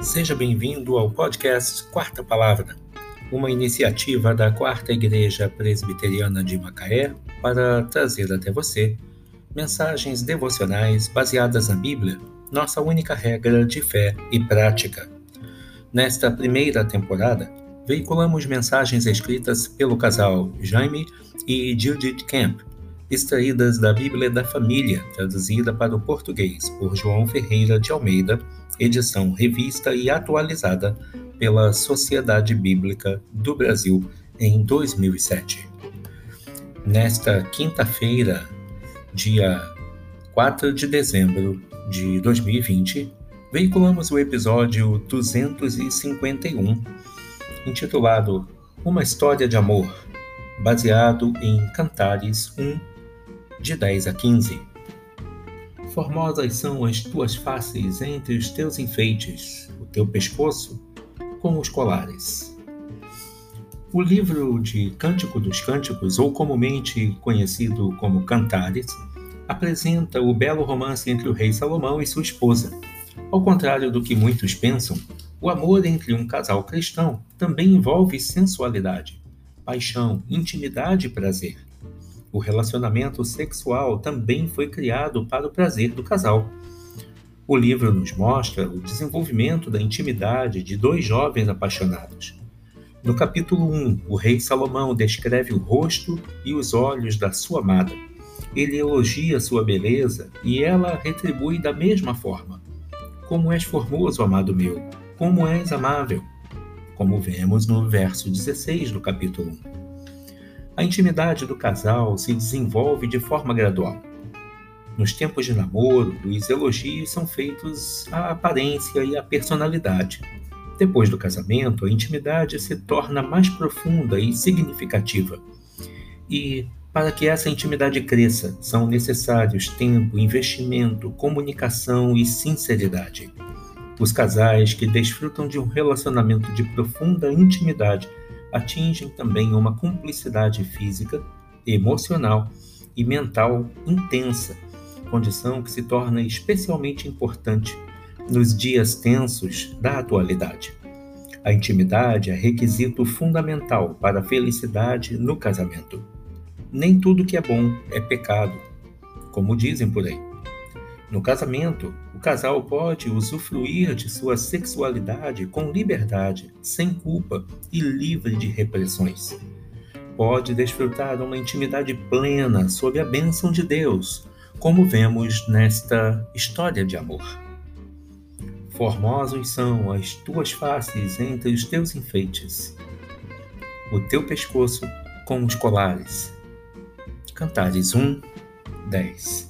Seja bem-vindo ao podcast Quarta Palavra, uma iniciativa da Quarta Igreja Presbiteriana de Macaé para trazer até você mensagens devocionais baseadas na Bíblia, nossa única regra de fé e prática. Nesta primeira temporada, veiculamos mensagens escritas pelo casal Jaime e Judith Camp, extraídas da Bíblia da Família, traduzida para o português por João Ferreira de Almeida edição revista e atualizada pela Sociedade Bíblica do Brasil em 2007. Nesta quinta-feira, dia 4 de dezembro de 2020, veiculamos o episódio 251, intitulado Uma História de Amor, baseado em Cantares 1, de 10 a 15. Formosas são as tuas faces entre os teus enfeites, o teu pescoço com os colares. O livro de Cântico dos Cânticos, ou comumente conhecido como Cantares, apresenta o belo romance entre o rei Salomão e sua esposa. Ao contrário do que muitos pensam, o amor entre um casal cristão também envolve sensualidade, paixão, intimidade e prazer. O relacionamento sexual também foi criado para o prazer do casal. O livro nos mostra o desenvolvimento da intimidade de dois jovens apaixonados. No capítulo 1, o rei Salomão descreve o rosto e os olhos da sua amada. Ele elogia sua beleza e ela retribui da mesma forma. Como és formoso, amado meu, como és amável. Como vemos no verso 16 do capítulo 1. A intimidade do casal se desenvolve de forma gradual. Nos tempos de namoro, os elogios são feitos à aparência e à personalidade. Depois do casamento, a intimidade se torna mais profunda e significativa. E, para que essa intimidade cresça, são necessários tempo, investimento, comunicação e sinceridade. Os casais que desfrutam de um relacionamento de profunda intimidade atingem também uma cumplicidade física, emocional e mental intensa, condição que se torna especialmente importante nos dias tensos da atualidade. A intimidade é requisito fundamental para a felicidade no casamento. Nem tudo que é bom é pecado, como dizem por aí. No casamento, o casal pode usufruir de sua sexualidade com liberdade, sem culpa e livre de repressões. Pode desfrutar uma intimidade plena sob a bênção de Deus, como vemos nesta história de amor. Formosos são as tuas faces entre os teus enfeites, o teu pescoço com os colares. Cantares 1, 10